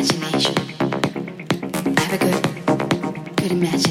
imagination. Have a good, good imagination.